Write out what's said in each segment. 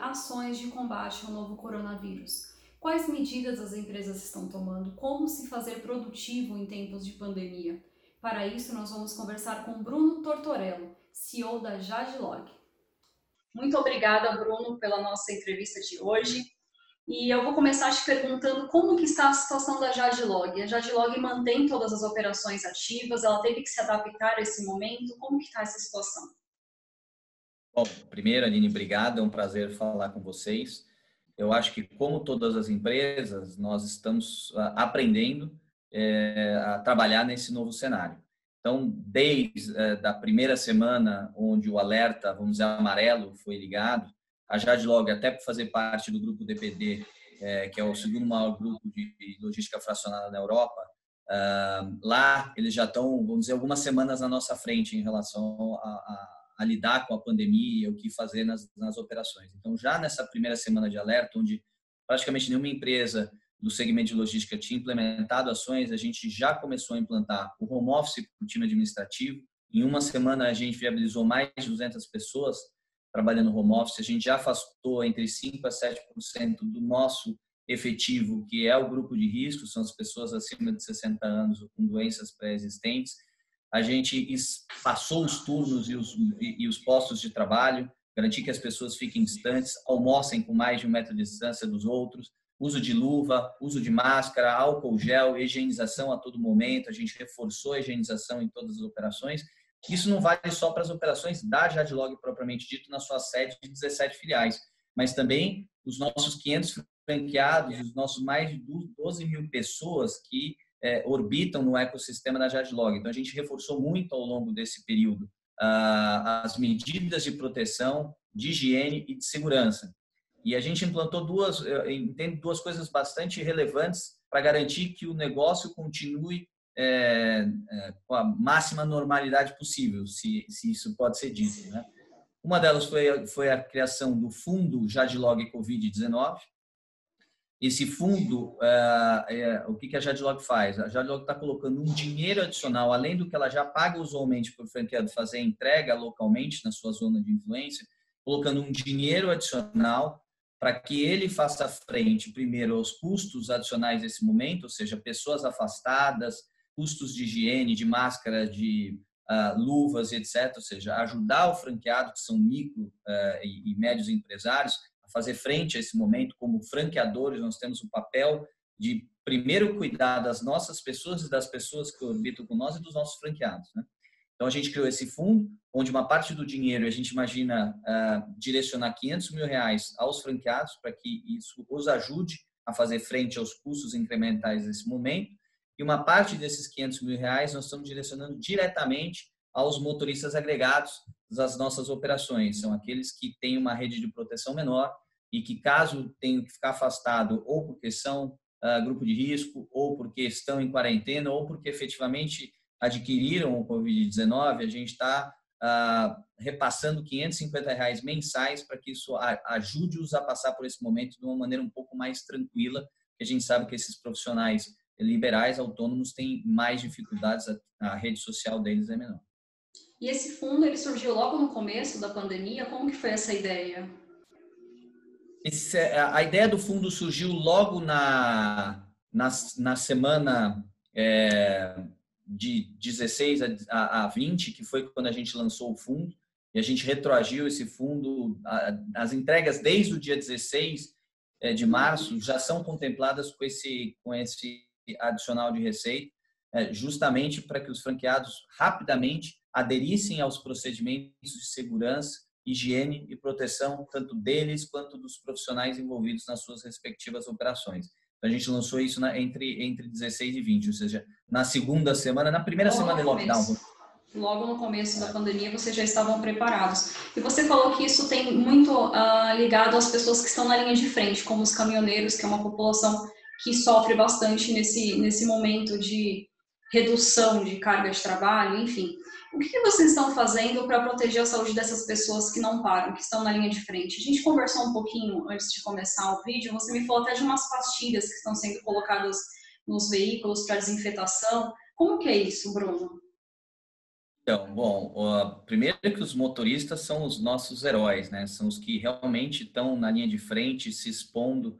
ações de combate ao novo coronavírus. Quais medidas as empresas estão tomando? Como se fazer produtivo em tempos de pandemia? Para isso, nós vamos conversar com Bruno Tortorello, CEO da Jadlog. Muito obrigada, Bruno, pela nossa entrevista de hoje. E eu vou começar te perguntando como que está a situação da Jadlog. A Jadlog mantém todas as operações ativas, ela teve que se adaptar a esse momento. Como que está essa situação? Bom, primeiro, Aline, obrigado, é um prazer falar com vocês. Eu acho que, como todas as empresas, nós estamos ah, aprendendo é, a trabalhar nesse novo cenário. Então, desde é, da primeira semana, onde o alerta, vamos dizer, amarelo foi ligado, a Jadlog, até por fazer parte do grupo DPD, é, que é o segundo maior grupo de logística fracionada na Europa, ah, lá eles já estão, vamos dizer, algumas semanas na nossa frente em relação a, a a lidar com a pandemia, o que fazer nas, nas operações. Então, já nessa primeira semana de alerta, onde praticamente nenhuma empresa do segmento de logística tinha implementado ações, a gente já começou a implantar o home office para o time administrativo. Em uma semana, a gente viabilizou mais de 200 pessoas trabalhando home office. A gente já afastou entre 5% a 7% do nosso efetivo, que é o grupo de risco, são as pessoas acima de 60 anos ou com doenças pré-existentes a gente passou os turnos e os, e, e os postos de trabalho, garantir que as pessoas fiquem distantes, almocem com mais de um metro de distância dos outros, uso de luva, uso de máscara, álcool gel, higienização a todo momento, a gente reforçou a higienização em todas as operações. Isso não vale só para as operações da Jadlog propriamente dito, na sua sede de 17 filiais, mas também os nossos 500 franqueados, os nossos mais de 12 mil pessoas que é, orbitam no ecossistema da Jadlog. Então, a gente reforçou muito ao longo desse período ah, as medidas de proteção, de higiene e de segurança. E a gente implantou duas, entendo duas coisas bastante relevantes para garantir que o negócio continue é, é, com a máxima normalidade possível, se, se isso pode ser dito. Né? Uma delas foi, foi a criação do fundo Jadlog Covid-19, esse fundo, é, é, o que, que a Jadlog faz? A Jadlog está colocando um dinheiro adicional, além do que ela já paga usualmente para o franqueado fazer entrega localmente na sua zona de influência, colocando um dinheiro adicional para que ele faça frente, primeiro, aos custos adicionais desse momento, ou seja, pessoas afastadas, custos de higiene, de máscara, de uh, luvas, etc. Ou seja, ajudar o franqueado, que são micro uh, e, e médios empresários, fazer frente a esse momento como franqueadores, nós temos o papel de primeiro cuidar das nossas pessoas e das pessoas que orbitam com nós e dos nossos franqueados, né? Então a gente criou esse fundo, onde uma parte do dinheiro a gente imagina uh, direcionar 500 mil reais aos franqueados para que isso os ajude a fazer frente aos custos incrementais nesse momento. E uma parte desses 500 mil reais nós estamos direcionando diretamente aos motoristas agregados das nossas operações. São aqueles que têm uma rede de proteção menor e que, caso tenham que ficar afastado ou porque são uh, grupo de risco, ou porque estão em quarentena, ou porque efetivamente adquiriram o Covid-19, a gente está uh, ah, repassando 550 reais mensais para que isso ajude-os a passar por esse momento de uma maneira um pouco mais tranquila, porque a gente sabe que esses profissionais liberais, autônomos, têm mais dificuldades, a, a rede social deles é menor. E esse fundo ele surgiu logo no começo da pandemia. Como que foi essa ideia? Esse, a ideia do fundo surgiu logo na, na, na semana é, de 16 a, a 20, que foi quando a gente lançou o fundo, e a gente retroagiu esse fundo. As entregas desde o dia 16 é, de março já são contempladas com esse, com esse adicional de receita, é, justamente para que os franqueados rapidamente aderissem aos procedimentos de segurança, higiene e proteção, tanto deles quanto dos profissionais envolvidos nas suas respectivas operações. Então, a gente lançou isso na, entre, entre 16 e 20, ou seja, na segunda semana, na primeira Logo semana de lockdown. Logo no começo da pandemia, vocês já estavam preparados. E você falou que isso tem muito uh, ligado às pessoas que estão na linha de frente, como os caminhoneiros, que é uma população que sofre bastante nesse, nesse momento de redução de carga de trabalho, enfim. O que vocês estão fazendo para proteger a saúde dessas pessoas que não param, que estão na linha de frente? A gente conversou um pouquinho antes de começar o vídeo, você me falou até de umas pastilhas que estão sendo colocadas nos veículos para desinfetação. Como que é isso, Bruno? Então, bom, primeiro que os motoristas são os nossos heróis, né? São os que realmente estão na linha de frente, se expondo,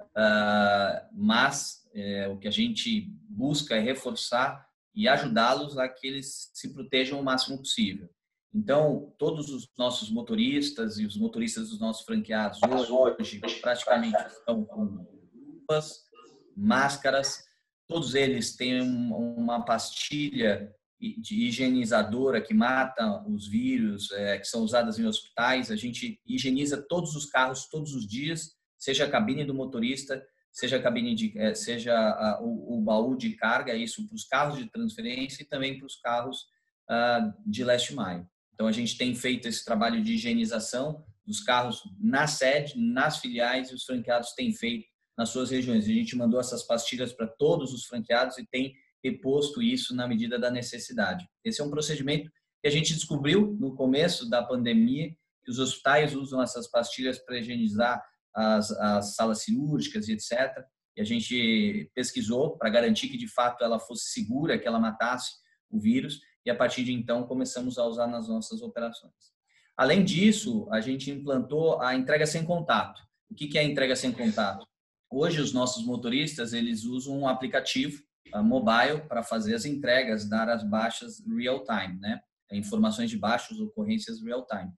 uh, mas é, o que a gente busca é reforçar e ajudá-los a que eles se protejam o máximo possível. Então, todos os nossos motoristas e os motoristas dos nossos franqueados hoje praticamente estão com luvas, máscaras, todos eles têm uma pastilha de higienizadora que mata os vírus, é, que são usadas em hospitais. A gente higieniza todos os carros todos os dias, seja a cabine do motorista, seja cabine de, é, seja a, o, o, baú de carga, isso para os carros de transferência e também para os carros uh, de last mile. Então a gente tem feito esse trabalho de higienização dos carros na sede, nas filiais e os franqueados têm feito nas suas regiões. A gente mandou essas pastilhas para todos os franqueados e tem reposto isso na medida da necessidade. Esse é um procedimento que a gente descobriu no começo da pandemia, que os hospitais usam essas pastilhas para higienizar as, as salas cirúrgicas e etc. E a gente pesquisou para garantir que de fato ela fosse segura, que ela matasse o vírus, e a partir de então começamos a usar nas nossas operações. Além disso, a gente implantou a entrega sem contato. O que é a entrega sem contato? Hoje os nossos motoristas eles usam um aplicativo mobile para fazer as entregas, dar as baixas real time, né? Informações de baixas ocorrências real time.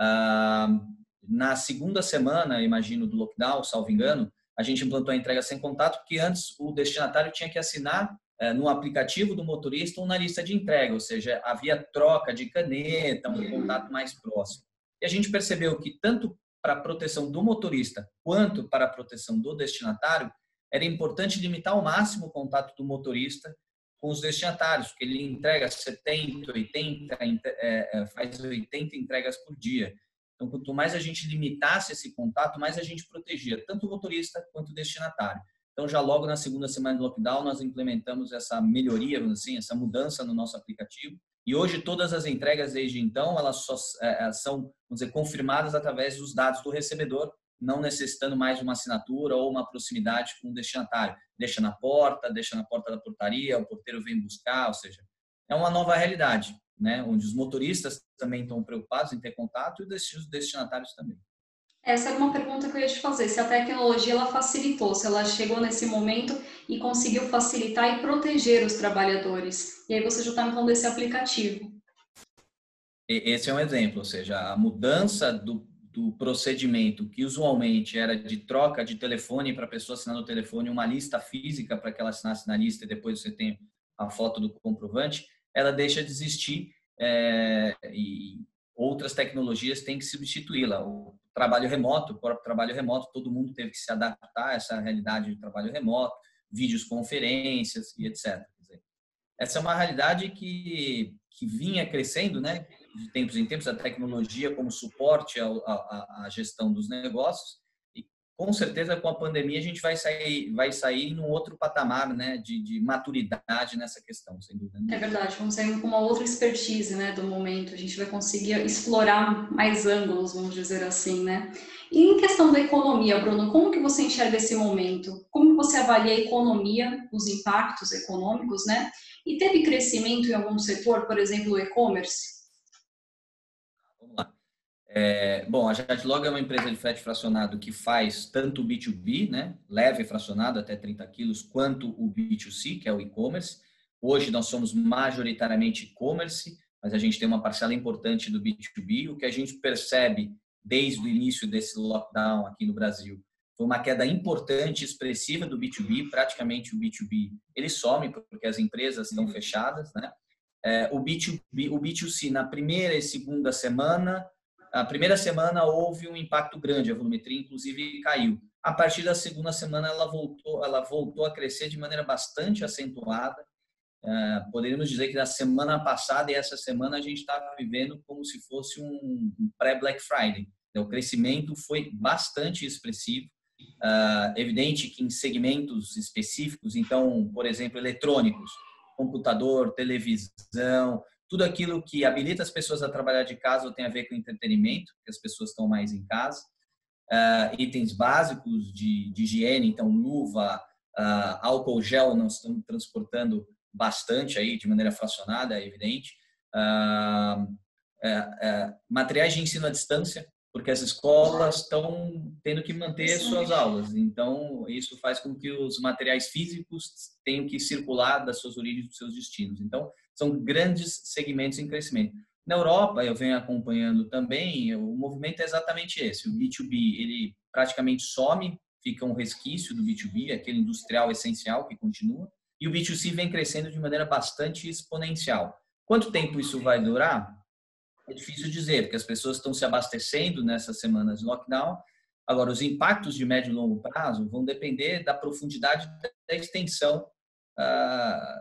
Uh, na segunda semana, imagino, do lockdown, salvo engano, a gente implantou a entrega sem contato, porque antes o destinatário tinha que assinar uh, no aplicativo do motorista ou na lista de entrega, ou seja, havia troca de caneta, um contato mais próximo. E a gente percebeu que tanto para a proteção do motorista quanto para a proteção do destinatário, era importante limitar ao máximo o contato do motorista com os destinatários, porque ele entrega 70, 80, é, é, faz 80 entregas por dia. Então, quanto mais a gente limitasse esse contato, mais a gente protegia tanto o motorista quanto o destinatário. Então, já logo na segunda semana do lockdown, nós implementamos essa melhoria, assim, essa mudança no nosso aplicativo. E hoje, todas as entregas desde então, elas só é, são, vamos dizer, confirmadas através dos dados do recebedor, não necessitando mais de uma assinatura ou uma proximidade com o destinatário. Deixa na porta, deixa na porta da portaria, o porteiro vem buscar, ou seja, é uma nova realidade, né? onde os motoristas também estão preocupados em ter contato e os destinatários também. Essa era uma pergunta que eu ia te fazer, se a tecnologia ela facilitou, se ela chegou nesse momento e conseguiu facilitar e proteger os trabalhadores. E aí você já está me falando desse aplicativo. Esse é um exemplo, ou seja, a mudança do, do procedimento, que usualmente era de troca de telefone para a pessoa assinar no telefone, uma lista física para que ela assinasse na lista e depois você tem a foto do comprovante, ela deixa de existir é, e outras tecnologias têm que substituí-la. O trabalho remoto, o próprio trabalho remoto, todo mundo teve que se adaptar a essa realidade de trabalho remoto, vídeos, conferências e etc. Essa é uma realidade que, que vinha crescendo, né? de tempos em tempos, a tecnologia como suporte à gestão dos negócios. Com certeza, com a pandemia, a gente vai sair, vai sair num outro patamar né, de, de maturidade nessa questão, sem dúvida. É verdade, vamos sair com uma outra expertise né, do momento. A gente vai conseguir explorar mais ângulos, vamos dizer assim, né? E em questão da economia, Bruno, como que você enxerga esse momento? Como você avalia a economia, os impactos econômicos, né? E teve crescimento em algum setor, por exemplo, o e-commerce? É, bom, a Jatlog é uma empresa de frete fracionado que faz tanto o B2B, né, leve fracionado até 30 quilos, quanto o B2C, que é o e-commerce. Hoje nós somos majoritariamente e-commerce, mas a gente tem uma parcela importante do B2B. O que a gente percebe desde o início desse lockdown aqui no Brasil foi uma queda importante, expressiva do B2B. Praticamente o B2B ele some porque as empresas estão fechadas, né? É, o B2B, o B2C na primeira e segunda semana a primeira semana houve um impacto grande, a volumetria inclusive caiu. A partir da segunda semana ela voltou, ela voltou a crescer de maneira bastante acentuada. É, poderíamos dizer que na semana passada e essa semana a gente está vivendo como se fosse um pré-Black Friday. Então, o crescimento foi bastante expressivo. É, evidente que em segmentos específicos, então, por exemplo, eletrônicos, computador, televisão, tudo aquilo que habilita as pessoas a trabalhar de casa ou tem a ver com entretenimento, que as pessoas estão mais em casa. Uh, itens básicos de, de, higiene, então luva, uh, álcool gel, nós estamos transportando bastante aí, de maneira fracionada, é evidente. é, é, materiais de ensino à distância, porque as escolas estão tendo que manter suas aulas. Então, isso faz com que os materiais físicos tenham que circular das suas origens, dos seus destinos. Então, são grandes segmentos em crescimento. Na Europa, eu venho acompanhando também, o movimento é exatamente esse. O B2B, ele praticamente some, fica um resquício do B2B, aquele industrial essencial que continua, e o B2C vem crescendo de maneira bastante exponencial. Quanto tempo isso vai durar? É difícil dizer, porque as pessoas estão se abastecendo nessas semanas de lockdown. Agora, os impactos de médio e longo prazo vão depender da profundidade da extensão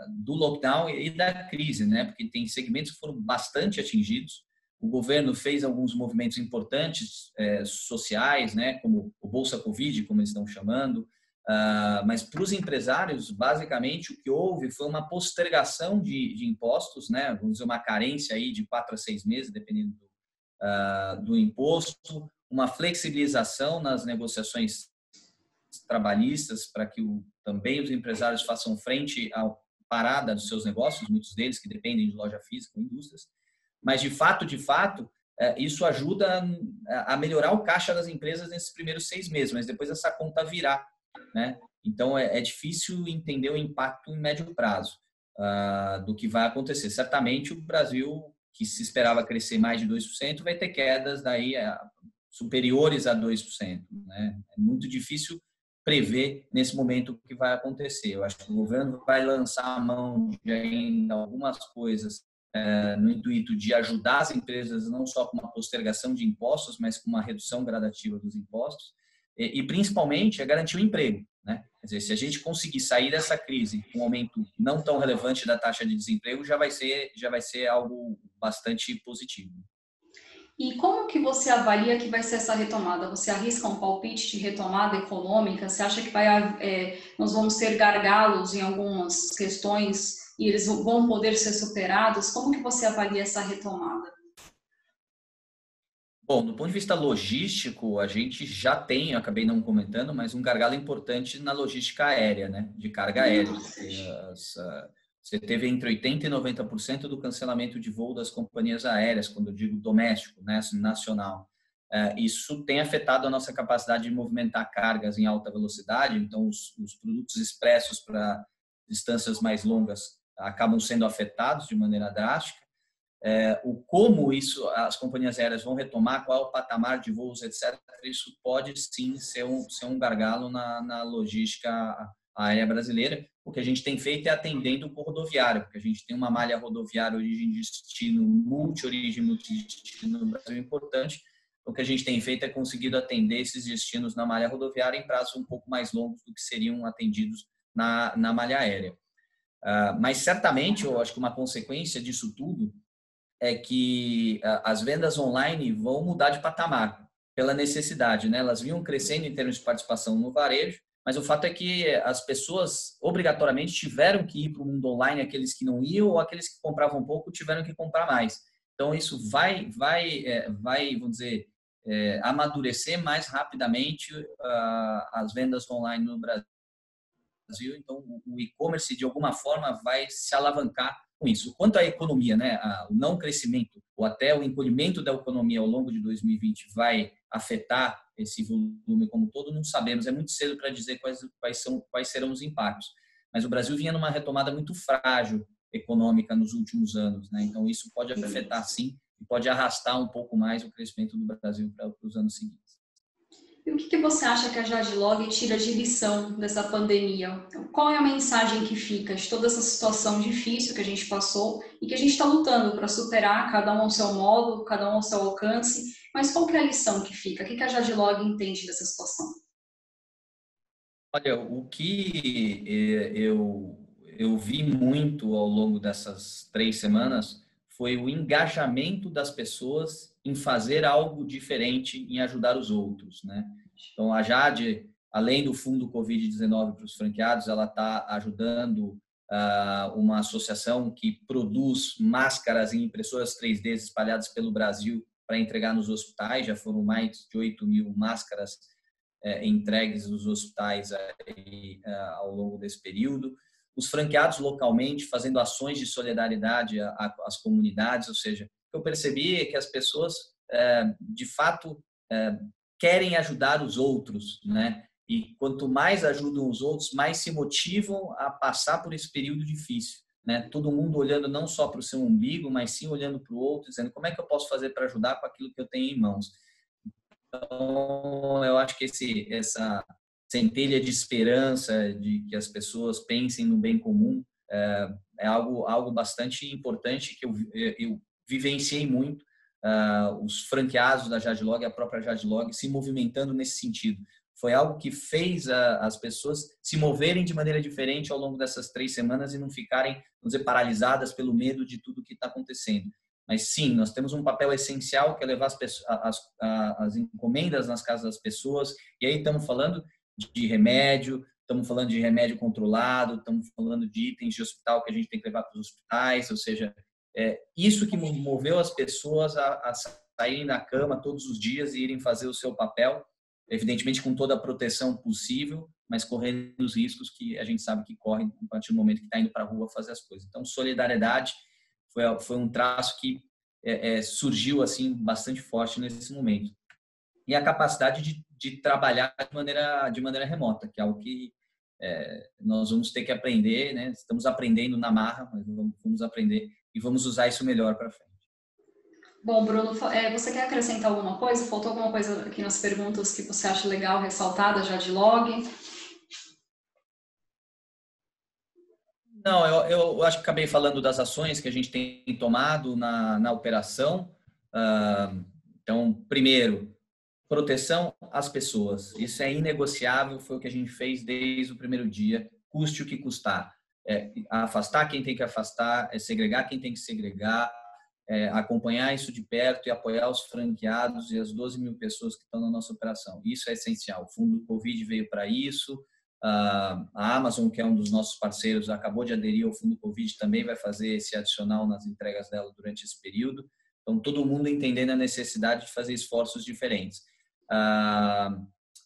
do lockdown e da crise, né? Porque tem segmentos que foram bastante atingidos. O governo fez alguns movimentos importantes eh, sociais, né? Como o Bolsa Covid, como eles estão chamando, Uh, mas para os empresários, basicamente, o que houve foi uma postergação de, de, impostos, né? vamos dizer, uma carência aí de quatro a seis meses, dependendo do, uh, do imposto, uma flexibilização nas negociações trabalhistas para que o, também os empresários façam frente à parada dos seus negócios, muitos deles que dependem de loja física indústrias. Mas, de fato, de fato, eh, isso ajuda a melhorar o caixa das empresas nesses primeiros seis meses, mas depois essa conta virá né? Então é, é difícil entender o impacto em médio prazo uh, do que vai acontecer. Certamente o Brasil, que se esperava crescer mais de 2%, vai ter quedas daí uh, superiores a 2%. Né? É muito difícil prever nesse momento o que vai acontecer. Eu acho que o governo vai lançar a mão de ainda algumas coisas é, no intuito de ajudar as empresas não só com uma postergação de impostos, mas com uma redução gradativa dos impostos e, principalmente é garantir o emprego. Né? Quer dizer, se a gente conseguir sair dessa crise com um aumento não tão relevante da taxa de desemprego, já vai ser, já vai ser algo bastante positivo. E como que você avalia que vai ser essa retomada? Você arrisca um palpite de retomada econômica? Você acha que vai, é, nós vamos ter gargalos em algumas questões e eles vão poder ser superados? Como que você avalia essa retomada? Bom, do ponto de vista logístico, a gente já tem, acabei não comentando, mas um gargalo importante na logística aérea, né? De carga aérea. As, uh, você teve entre 80% e 90% do cancelamento de voo das companhias aéreas, quando eu digo doméstico, né? nacional. Uh, isso tem afetado a nossa capacidade de movimentar cargas em alta velocidade, então os, os produtos expressos para distâncias mais longas acabam sendo afetados de maneira drástica é, o como isso as companhias aéreas vão retomar, qual é o patamar de voos, etc. Isso pode sim ser um, ser um gargalo na, na logística aérea brasileira. O que a gente tem feito é atendendo o rodoviário, porque a gente tem uma malha rodoviária origem destino, multi-origem, multi-destino no Brasil importante. O que a gente tem feito é conseguido atender esses destinos na malha rodoviária em prazos um pouco mais longos do que seriam atendidos na, na malha aérea. Uh, mas certamente, eu acho que uma consequência disso tudo é que as vendas online vão mudar de patamar pela necessidade, né? Elas vinham crescendo em termos de participação no varejo, mas o fato é que as pessoas obrigatoriamente tiveram que ir para o mundo online, aqueles que não iam ou aqueles que compravam pouco tiveram que comprar mais. Então isso vai, vai, é, vai, vamos dizer, é, amadurecer mais rapidamente uh, as vendas online no Brasil. Então o e-commerce de alguma forma vai se alavancar com isso. Quanto à economia, né, o não crescimento ou até o encolhimento da economia ao longo de 2020 vai afetar esse volume como todo, não sabemos. É muito cedo para dizer quais, quais, são, quais serão os impactos. Mas o Brasil vinha numa retomada muito frágil econômica nos últimos anos, né? Então isso pode afetar sim e pode arrastar um pouco mais o crescimento do Brasil para os anos seguintes. E o que, que você acha que a Jadlog tira de lição dessa pandemia? Qual é a mensagem que fica de toda essa situação difícil que a gente passou e que a gente está lutando para superar, cada um ao seu modo, cada um ao seu alcance, mas qual é a lição que fica? O que, que a Jadlog entende dessa situação? Olha, o que eh, eu, eu vi muito ao longo dessas três semanas foi o engajamento das pessoas em fazer algo diferente, em ajudar os outros, né? Então, a Jade, além do fundo Covid-19 para os franqueados, ela está ajudando uh, uma associação que produz máscaras e impressoras 3D espalhadas pelo Brasil para entregar nos hospitais. Já foram mais de 8 mil máscaras uh, entregues nos hospitais aí, uh, ao longo desse período. os franqueados localmente fazendo ações de solidariedade às comunidades, ou seja, eu percebi que as pessoas, é, de fato, é, querem ajudar os outros, né? E quanto mais ajudam os outros, mais se motivam a passar por esse período difícil. Né? Todo mundo olhando não só para o seu umbigo, mas sim olhando para o outro, dizendo como é que eu posso fazer para ajudar com aquilo que eu tenho em mãos. Então, eu acho que esse, essa centelha de esperança, de que as pessoas pensem no bem comum, é, é algo, algo bastante importante que eu, eu vivenciei muito. Uh, os franqueados da Jadlog, a própria Jadlog, se movimentando nesse sentido. Foi algo que fez a, as pessoas se moverem de maneira diferente ao longo dessas três semanas e não ficarem, vamos dizer, paralisadas pelo medo de tudo que está acontecendo. Mas sim, nós temos um papel essencial que é levar as, as, as encomendas nas casas das pessoas. E aí estamos falando de remédio, estamos falando de remédio controlado, estamos falando de itens de hospital que a gente tem que levar para os hospitais, ou seja, é isso que moveu as pessoas a, a saírem da cama todos os dias e irem fazer o seu papel, evidentemente com toda a proteção possível, mas correndo os riscos que a gente sabe que correm a partir do momento que está indo para a rua fazer as coisas. Então, solidariedade foi, foi um traço que é, é, surgiu assim bastante forte nesse momento. E a capacidade de, de trabalhar de maneira, de maneira remota, que é algo que é, nós vamos ter que aprender, né? Estamos aprendendo na marra, mas vamos, vamos aprender e vamos usar isso melhor para frente. Bom, Bruno, é, você quer acrescentar alguma coisa? Faltou alguma coisa aqui nas perguntas que você acha legal ressaltada já de log? Não, eu, eu acho que acabei falando das ações que a gente tem tomado na, na operação. Então, primeiro, proteção às pessoas. Isso é inegociável, foi o que a gente fez desde o primeiro dia, custe o que custar. É, afastar quem tem que afastar, é segregar quem tem que segregar, é, acompanhar isso de perto e apoiar os franqueados e as 12 mil pessoas que estão na nossa operação. Isso é essencial. O fundo Covid veio para isso, a Amazon, que é um dos nossos parceiros, acabou de aderir ao Fundo Covid, também vai fazer esse adicional nas entregas dela durante esse período. Então, todo mundo entendendo a necessidade de fazer esforços diferentes.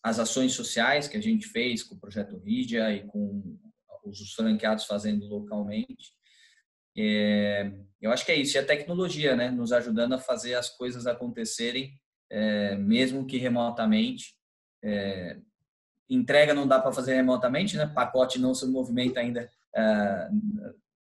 As ações sociais que a gente fez com o Projeto Rídia e com os franqueados fazendo localmente, é, eu acho que é isso. E a tecnologia, né? Nos ajudando a fazer as coisas acontecerem, é, mesmo que remotamente. É, entrega não dá para fazer remotamente, né? Pacote não se movimenta ainda é,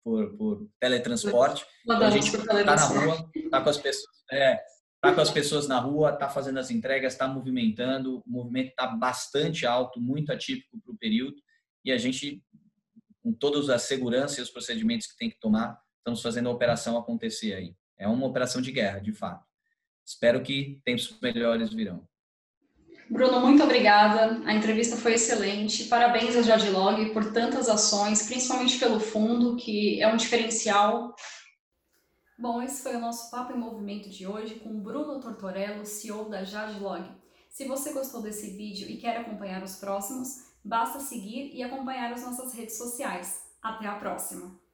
por, por, teletransporte. Então, a gente está na rua, está com as pessoas, é, tá com as pessoas na rua, está fazendo as entregas, está movimentando. O movimento está bastante alto, muito atípico para o período. E a gente, com todas as seguranças e os procedimentos que tem que tomar, estamos fazendo a operação acontecer aí. É uma operação de guerra, de fato. Espero que tempos melhores virão. Bruno, muito obrigada. A entrevista foi excelente. Parabéns ao Jadlog por tantas ações, principalmente pelo fundo, que é um diferencial. Bom, esse foi o nosso Papo em Movimento de hoje com Bruno Tortorello, CEO da Jadlog. Se você gostou desse vídeo e quer acompanhar os próximos, basta seguir e acompanhar as nossas redes sociais. Até a próxima!